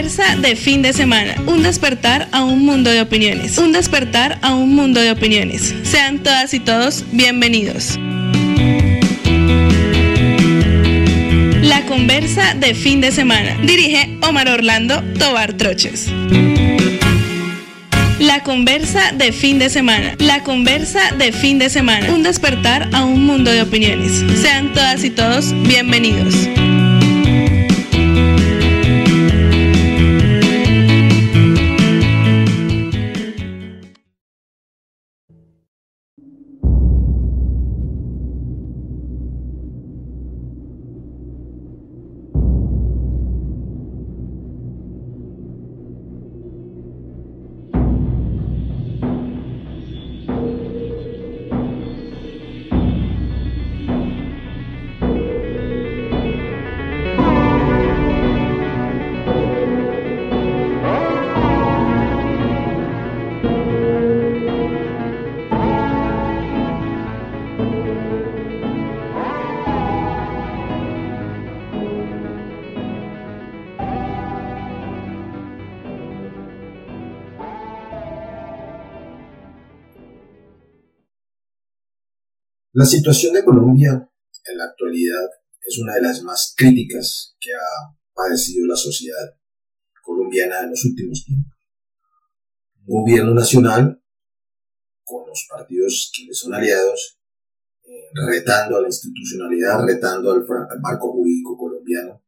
conversa de fin de semana. Un despertar a un mundo de opiniones. Un despertar a un mundo de opiniones. Sean todas y todos bienvenidos. La conversa de fin de semana. Dirige Omar Orlando Tobar Troches. La conversa de fin de semana. La conversa de fin de semana. Un despertar a un mundo de opiniones. Sean todas y todos bienvenidos. La situación de Colombia en la actualidad es una de las más críticas que ha padecido la sociedad colombiana en los últimos tiempos. Un gobierno nacional con los partidos que le son aliados, eh, retando a la institucionalidad, retando al, al marco jurídico colombiano,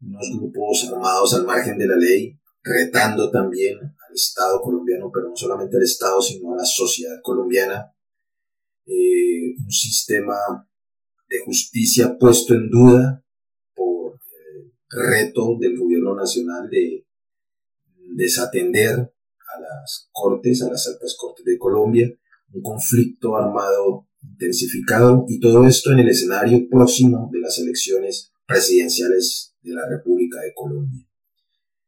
unos grupos armados al margen de la ley, retando también al Estado colombiano, pero no solamente al Estado, sino a la sociedad colombiana, un sistema de justicia puesto en duda por el reto del gobierno nacional de desatender a las cortes, a las altas cortes de Colombia, un conflicto armado intensificado y todo esto en el escenario próximo de las elecciones presidenciales de la República de Colombia.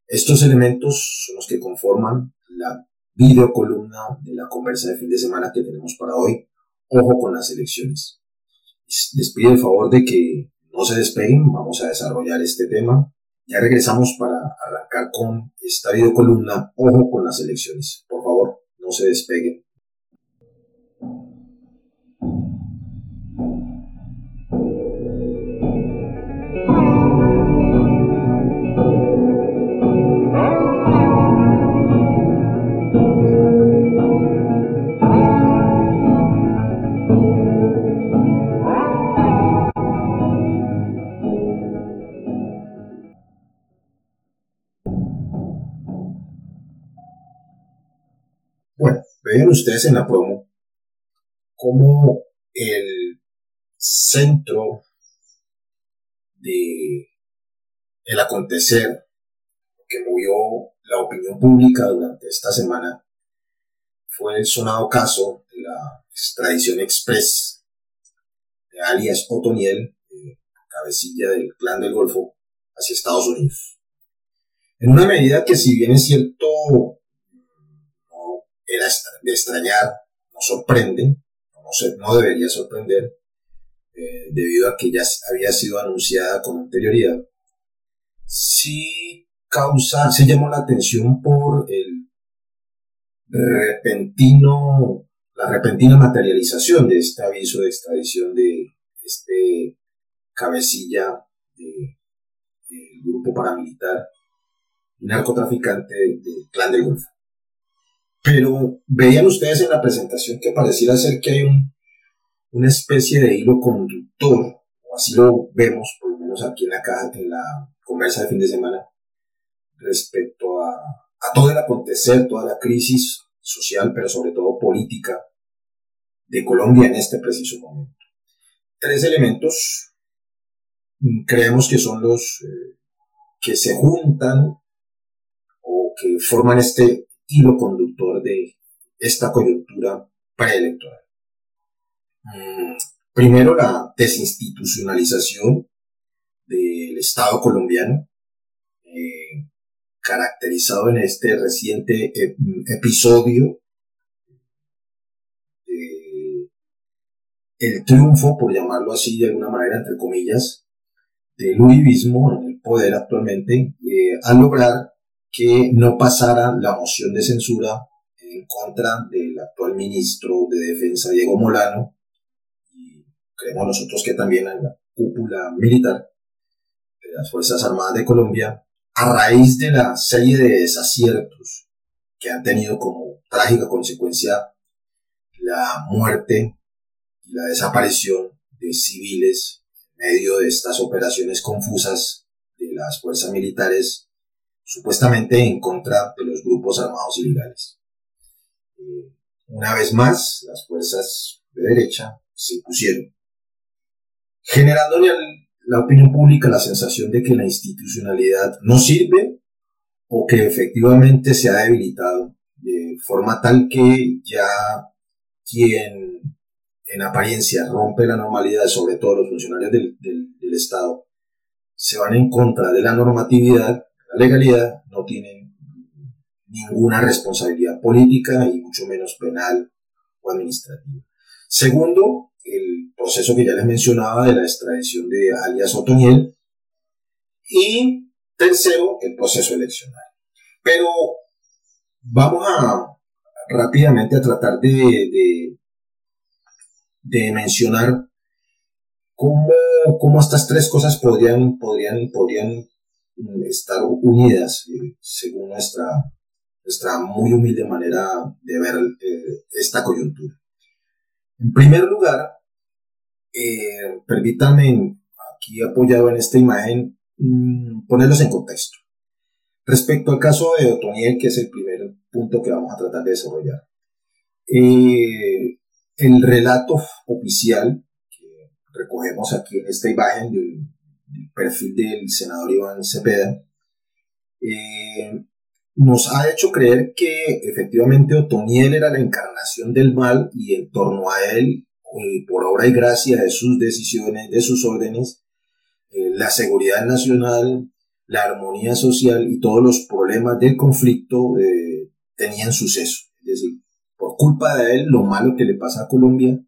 Estos elementos son los que conforman la videocolumna de la conversa de fin de semana que tenemos para hoy, ojo con las elecciones. Les pido el favor de que no se despeguen, vamos a desarrollar este tema. Ya regresamos para arrancar con esta videocolumna, ojo con las elecciones. Por favor, no se despeguen. Ustedes en la promo cómo el centro de el acontecer que movió la opinión pública durante esta semana fue el sonado caso de la extradición express de alias Otoniel, cabecilla del clan del Golfo, hacia Estados Unidos. En una medida que si bien es cierto era de extrañar, no sorprende, no, debería sorprender, eh, debido a que ya había sido anunciada con anterioridad, sí causa, se llamó la atención por el repentino, la repentina materialización de este aviso de extradición de este cabecilla del grupo paramilitar narcotraficante del clan del Golfo. Pero veían ustedes en la presentación que pareciera ser que hay un, una especie de hilo conductor, o así lo vemos, por lo menos aquí en la caja, en la conversa de fin de semana, respecto a, a todo el acontecer, toda la crisis social, pero sobre todo política de Colombia en este preciso momento. Tres elementos mm, creemos que son los eh, que se juntan o que forman este hilo conductor de esta coyuntura preelectoral. Mm, primero, la desinstitucionalización del Estado colombiano, eh, caracterizado en este reciente episodio el triunfo, por llamarlo así de alguna manera, entre comillas, del uribismo en el poder actualmente, eh, al lograr que no pasara la moción de censura en contra del actual ministro de Defensa, Diego Molano, y creemos nosotros que también en la cúpula militar de las Fuerzas Armadas de Colombia, a raíz de la serie de desaciertos que han tenido como trágica consecuencia la muerte y la desaparición de civiles en medio de estas operaciones confusas de las fuerzas militares supuestamente en contra de los grupos armados ilegales. Eh, una vez más, las fuerzas de derecha se impusieron, generando en la opinión pública la sensación de que la institucionalidad no sirve o que efectivamente se ha debilitado de forma tal que ya quien en apariencia rompe la normalidad, sobre todo los funcionarios del, del Estado, se van en contra de la normatividad la legalidad no tienen ninguna responsabilidad política y mucho menos penal o administrativa. Segundo, el proceso que ya les mencionaba de la extradición de alias Otoniel. Y tercero, el proceso eleccional. Pero vamos a rápidamente a tratar de, de, mencionar cómo, cómo, estas tres cosas podrían, podrían, podrían estar unidas eh, según nuestra, nuestra muy humilde manera de ver eh, esta coyuntura. En primer lugar, eh, permítanme aquí apoyado en esta imagen mm, ponerlos en contexto. Respecto al caso de Otoniel, que es el primer punto que vamos a tratar de desarrollar. el relato oficial que recogemos aquí en esta imagen de el perfil del senador Iván Cepeda, eh, nos ha hecho creer que efectivamente Otoniel era la encarnación del mal y en torno a él, eh, por obra y gracia de sus decisiones, de sus órdenes, eh, la seguridad nacional, la armonía social y todos los problemas del conflicto tenían suceso. Es decir, por culpa de él, lo malo que le pasa a Colombia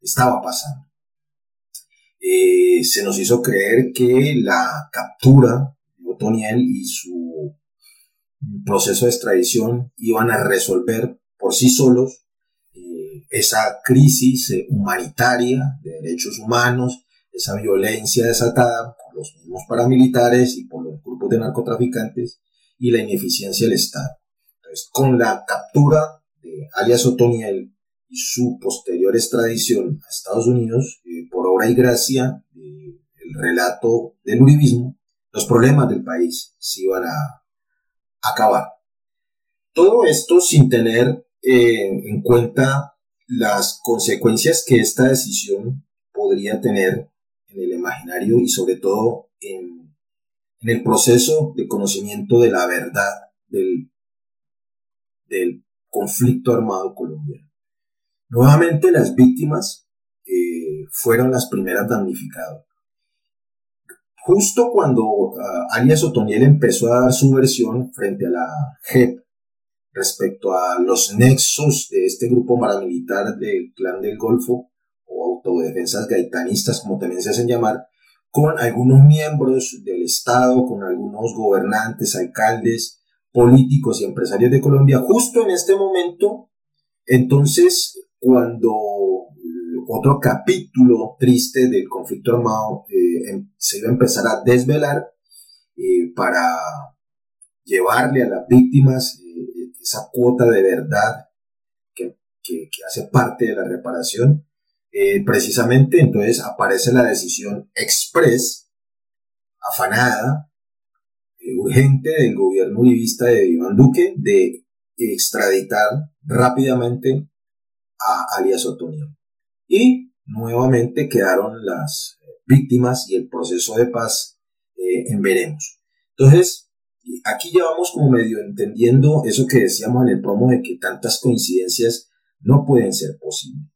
estaba pasando. Eh, se nos hizo creer que la captura de Otoniel y su proceso de extradición iban a resolver por sí solos eh, esa crisis eh, humanitaria de derechos humanos, esa violencia desatada por los mismos paramilitares y por los grupos de narcotraficantes y la ineficiencia del Estado. Entonces, con la captura de alias Otoniel y su posterior extradición a Estados Unidos, eh, por obra y gracia del relato del uribismo, los problemas del país se iban a acabar. Todo esto sin tener eh, en cuenta las consecuencias que esta decisión podría tener en el imaginario y sobre todo en, el proceso de conocimiento de la verdad del, del conflicto armado colombiano. Nuevamente las víctimas eh, fueron las primeras damnificadas. Justo cuando ah, alias Otoniel empezó a dar su versión frente a la JEP respecto a los nexos de este grupo paramilitar del clan del Golfo o autodefensas gaitanistas, como también se hacen llamar, con algunos miembros del Estado, con algunos gobernantes, alcaldes, políticos y empresarios de Colombia, justo en este momento, entonces cuando eh, otro capítulo triste del conflicto armado eh, em, se iba a empezar a desvelar eh, para llevarle a las víctimas esa cuota de verdad que, hace parte de la reparación. precisamente entonces aparece la decisión express, afanada, urgente del gobierno uribista de Iván Duque de extraditar rápidamente a alias Otoniel. Y nuevamente quedaron las víctimas y el proceso de paz eh, en veremos. Entonces, aquí ya vamos como medio entendiendo eso que decíamos en el promo de que tantas coincidencias no pueden ser posibles.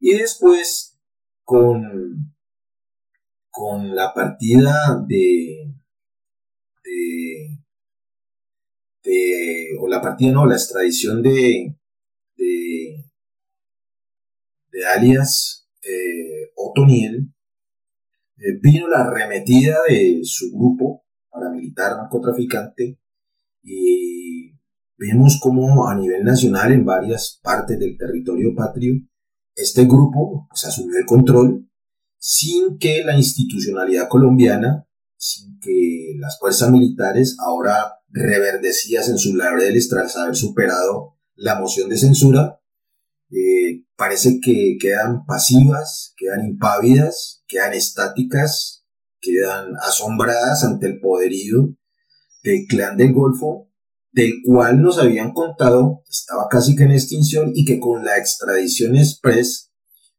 Y después, con, con la partida de, de, o la partida, no, la extradición de alias eh, Otoniel, eh, vino la arremetida de su grupo paramilitar narcotraficante y vemos como a nivel nacional en varias partes del territorio patrio este grupo pues, asumió el control sin que la institucionalidad colombiana, sin que las fuerzas militares ahora reverdecidas en sus laureles tras haber superado la moción de censura, parece que quedan pasivas, quedan impávidas, quedan estáticas, quedan asombradas ante el poderío del clan del Golfo, del cual nos habían contado estaba casi que en extinción y que con la extradición express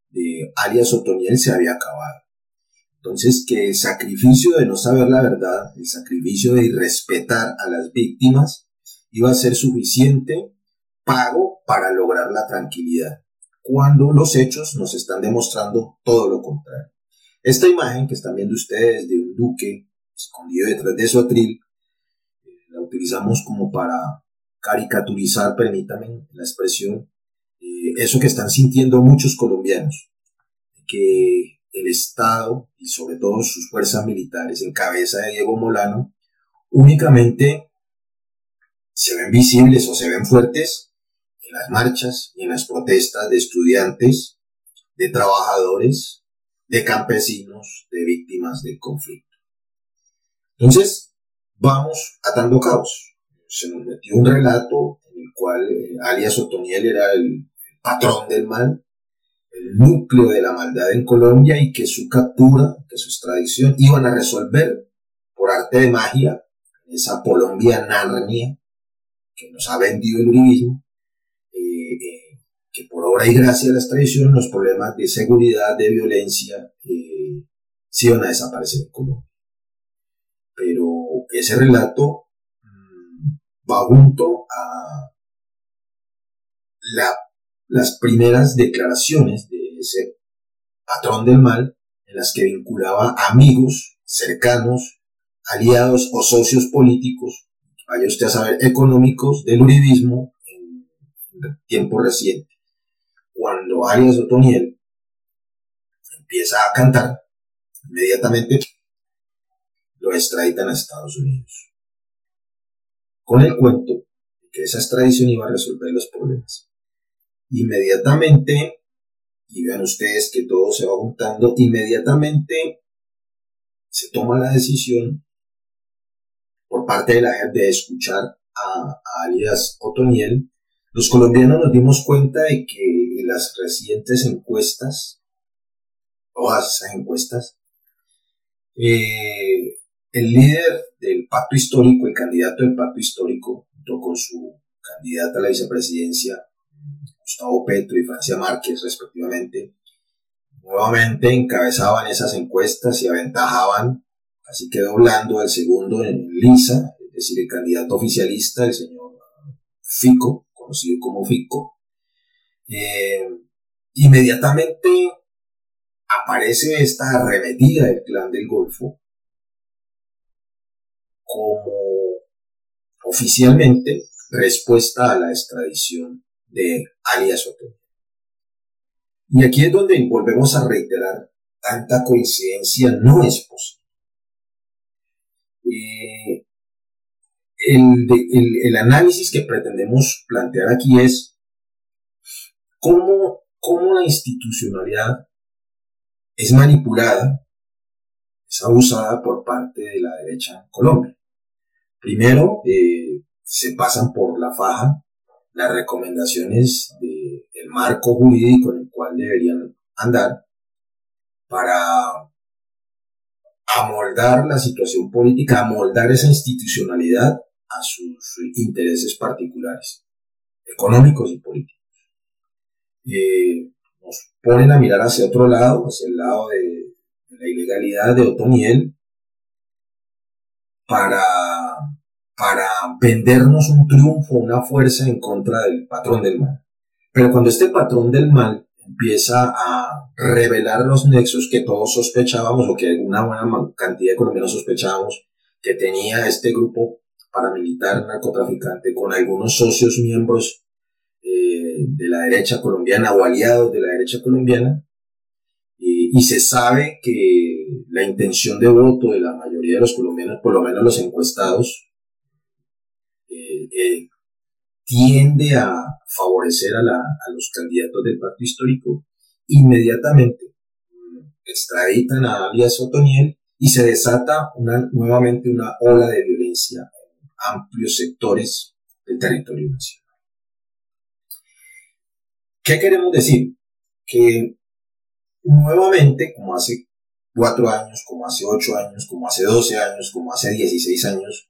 de alias Otoniel se había acabado. Entonces, que el sacrificio de no saber la verdad, el sacrificio de irrespetar a las víctimas, iba a ser suficiente pago para lograr la tranquilidad, cuando los hechos nos están demostrando todo lo contrario. Esta imagen que están viendo ustedes de un duque escondido detrás de su atril, eh, la utilizamos como para caricaturizar, permítame la expresión, eh, eso que están sintiendo muchos colombianos, que el Estado y sobre todo sus fuerzas militares en cabeza de Diego Molano únicamente se ven visibles o se ven fuertes en las marchas y en las protestas de estudiantes, de trabajadores, de campesinos, de víctimas del conflicto. Entonces, vamos atando caos. Se nos metió un relato en el cual eh, alias Otoniel era el patrón del mal, el núcleo de la maldad en Colombia y que su captura, que su extradición iban a resolver por arte de magia esa Colombia Narnia que nos ha vendido el uribismo, que por obra y gracia de la extradición los problemas de seguridad, de violencia, eh, iban a desaparecer en Colombia. Pero ese relato mm, va junto a la las primeras declaraciones de ese patrón del mal en las que vinculaba amigos cercanos, aliados o socios políticos, vaya usted a saber, económicos del uribismo en, tiempo reciente. Arias Otoniel empieza a cantar, inmediatamente lo extraditan a Estados Unidos. Con el cuento de que esa extradición iba a resolver los problemas. Inmediatamente, y vean ustedes que todo se va juntando, inmediatamente se toma la decisión por parte de la gente de escuchar a, alias Otoniel. Los colombianos nos dimos cuenta de que las recientes encuestas, todas esas encuestas, eh, el líder del pacto histórico, el candidato del pacto histórico, junto con su candidata a la vicepresidencia, Gustavo Petro y Francia Márquez respectivamente, nuevamente encabezaban esas encuestas y aventajaban, así que doblando al segundo en Lisa, es decir, el candidato oficialista, el señor Fico, conocido como Fico. Eh, inmediatamente aparece esta arremetida del clan del Golfo como oficialmente respuesta a la extradición de alias Otoniel. Y aquí es donde volvemos a reiterar, tanta coincidencia no es posible. Eh, el, análisis que pretendemos plantear aquí es cómo, cómo la institucionalidad es manipulada, es abusada por parte de la derecha en Colombia. Primero, eh, se pasan por la faja las recomendaciones del marco jurídico en el cual deberían andar para amoldar la situación política, amoldar esa institucionalidad a sus intereses particulares, económicos y políticos. Eh, nos ponen a mirar hacia otro lado, hacia el lado de, de la ilegalidad de Otoniel, para para vendernos un triunfo, una fuerza en contra del patrón del mal. Pero cuando este patrón del mal empieza a revelar los nexos que todos sospechábamos o que alguna buena cantidad de colombianos sospechábamos que tenía este grupo paramilitar narcotraficante con algunos socios miembros de la derecha colombiana o aliados de la derecha colombiana y se sabe que la intención de voto de la mayoría de los colombianos, por lo menos los encuestados, eh, eh, tiende a favorecer a, los candidatos del pacto histórico, inmediatamente extraditan a alias Otoniel y se desata nuevamente una ola de violencia en amplios sectores del territorio nacional. ¿Qué queremos decir? Que nuevamente, como hace cuatro años, como hace ocho años, como hace doce años, como hace dieciséis años,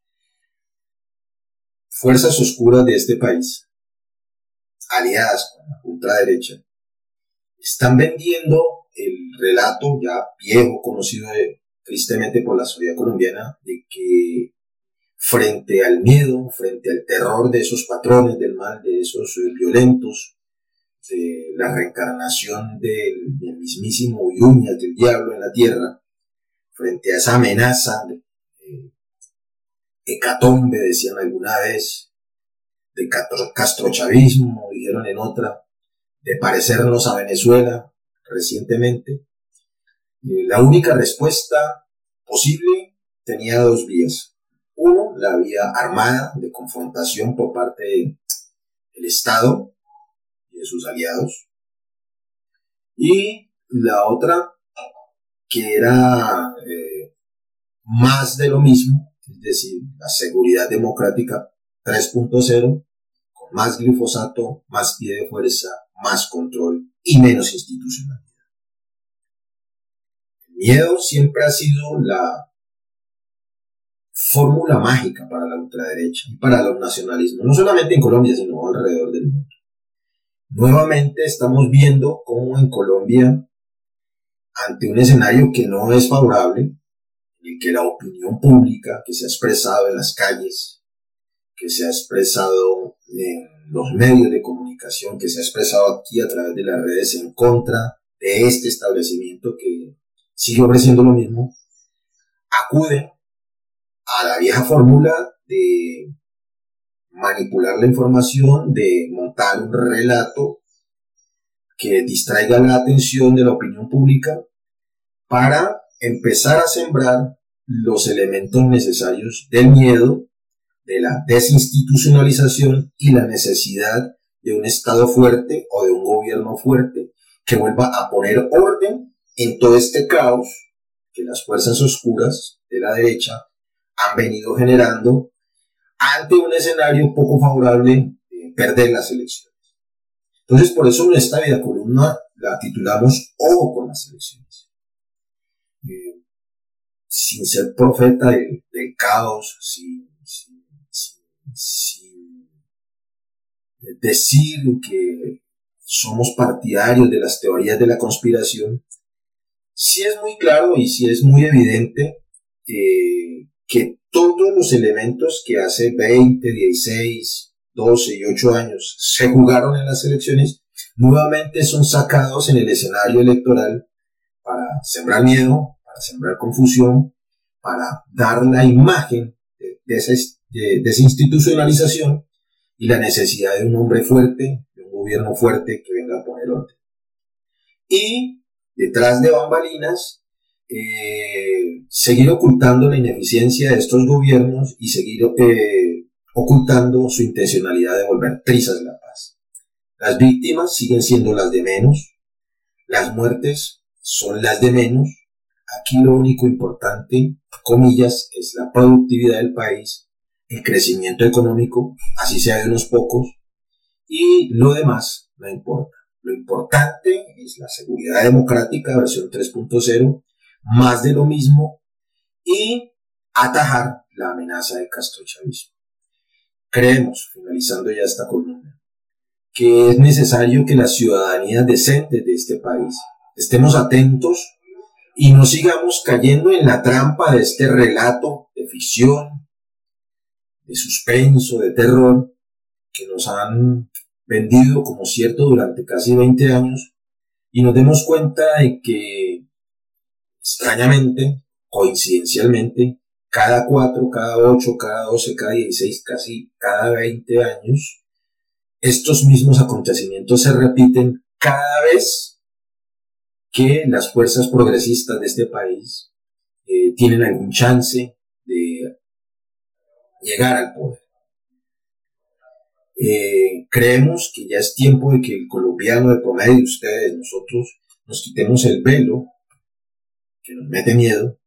fuerzas oscuras de este país, aliadas con la ultraderecha, están vendiendo el relato ya viejo, conocido tristemente por la sociedad colombiana, de que frente al miedo, frente al terror de esos patrones del mal, de esos eh, violentos, la reencarnación del, mismísimo Uyuñas, del diablo en la tierra, frente a esa amenaza de, hecatombe, decían alguna vez, de castrochavismo, dijeron en otra, de parecernos a Venezuela recientemente. Eh, la única respuesta posible tenía dos vías. Uno, la vía armada de confrontación por parte del Estado de sus aliados. Y la otra, que era eh, más de lo mismo, es decir, la seguridad democrática 3.0, con más glifosato, más pie de fuerza, más control y menos institucionalidad. El miedo siempre ha sido la fórmula mágica para la ultraderecha y para los nacionalismos, no solamente en Colombia, sino alrededor del mundo. Nuevamente estamos viendo cómo en Colombia, ante un escenario que no es favorable, en que la opinión pública que se ha expresado en las calles, que se ha expresado en los medios de comunicación, que se ha expresado aquí a través de las redes en contra de este establecimiento que sigue ofreciendo lo mismo, acude a la vieja fórmula de manipular la información, de montar un relato que distraiga la atención de la opinión pública para empezar a sembrar los elementos necesarios del miedo, de la desinstitucionalización y la necesidad de un Estado fuerte o de un gobierno fuerte que vuelva a poner orden en todo este caos que las fuerzas oscuras de la derecha han venido generando ante un escenario poco favorable de perder las elecciones. Entonces, por eso esta vida columna la titulamos Ojo con las elecciones sin ser profeta del, caos, sin, decir que somos partidarios de las teorías de la conspiración, sí es muy claro y sí es muy evidente eh, que todos los elementos que hace 20, 16, 12 y 8 años se jugaron en las elecciones, nuevamente son sacados en el escenario electoral para sembrar miedo, para sembrar confusión, para dar la imagen de, esa, institucionalización y la necesidad de un hombre fuerte, de un gobierno fuerte que venga a poner orden. Y detrás de bambalinas, eh, seguir ocultando la ineficiencia de estos gobiernos y seguir eh, ocultando su intencionalidad de volver trizas la paz. Las víctimas siguen siendo las de menos, las muertes son las de menos, Aquí lo único importante, comillas, es la productividad del país, el crecimiento económico, así sea de unos pocos, y lo demás no importa. Lo importante es la seguridad democrática, versión 3.0, más de lo mismo, y atajar la amenaza de Castro Chavismo. Creemos, finalizando ya esta columna, que es necesario que las ciudadanías decentes de este país estemos atentos y no sigamos cayendo en la trampa de este relato de ficción, de suspenso, de terror, que nos han vendido como cierto durante casi 20 años, y nos demos cuenta de que, extrañamente, coincidencialmente, cada 4, cada 8, cada 12, cada 16, casi cada 20 años, estos mismos acontecimientos se repiten cada vez que las fuerzas progresistas de este país eh, tienen algún chance de llegar al poder. Eh, creemos que ya es tiempo de que el colombiano de promedio, ustedes, nosotros, nos quitemos el velo que nos mete miedo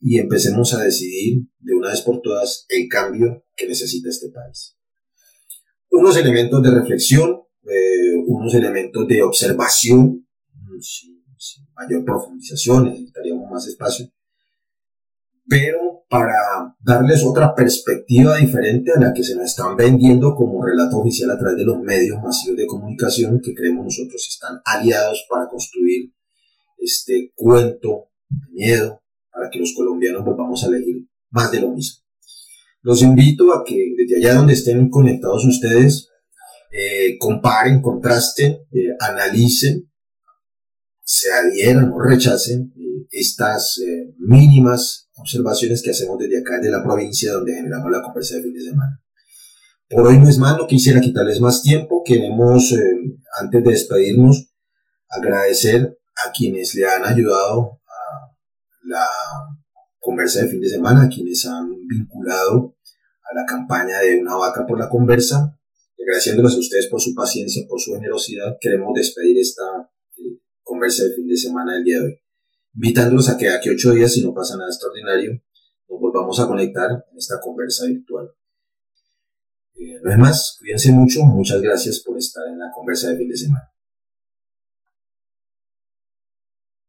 y empecemos a decidir de una vez por todas el cambio que necesita este país. Unos elementos de reflexión, eh, unos elementos de observación, sin, sin mayor profundización, necesitaríamos más espacio, pero para darles otra perspectiva diferente a la que se nos están vendiendo como relato oficial a través de los medios masivos de comunicación que creemos nosotros están aliados para construir este cuento de miedo para que los colombianos volvamos a elegir más de lo mismo. Los invito a que desde allá donde estén conectados ustedes, eh, comparen, contrasten, eh, analicen, se adhieran o rechacen eh, estas mínimas observaciones que hacemos desde acá, de la provincia donde generamos la conversa de fin de semana. Por hoy no es más, no quisiera quitarles más tiempo. Queremos, eh, antes de despedirnos, agradecer a quienes le han ayudado la conversa de fin de semana, quienes han vinculado a la campaña de una vaca por la conversa. Agradeciéndoles a ustedes por su paciencia, por su generosidad, queremos despedir esta eh, conversa de fin de semana del día de hoy invitándolos a que aquí ocho días, si no pasa nada extraordinario, nos volvamos a conectar en esta conversa virtual. Eh, no es más, cuídense mucho, muchas gracias por estar en la conversa de fin de semana.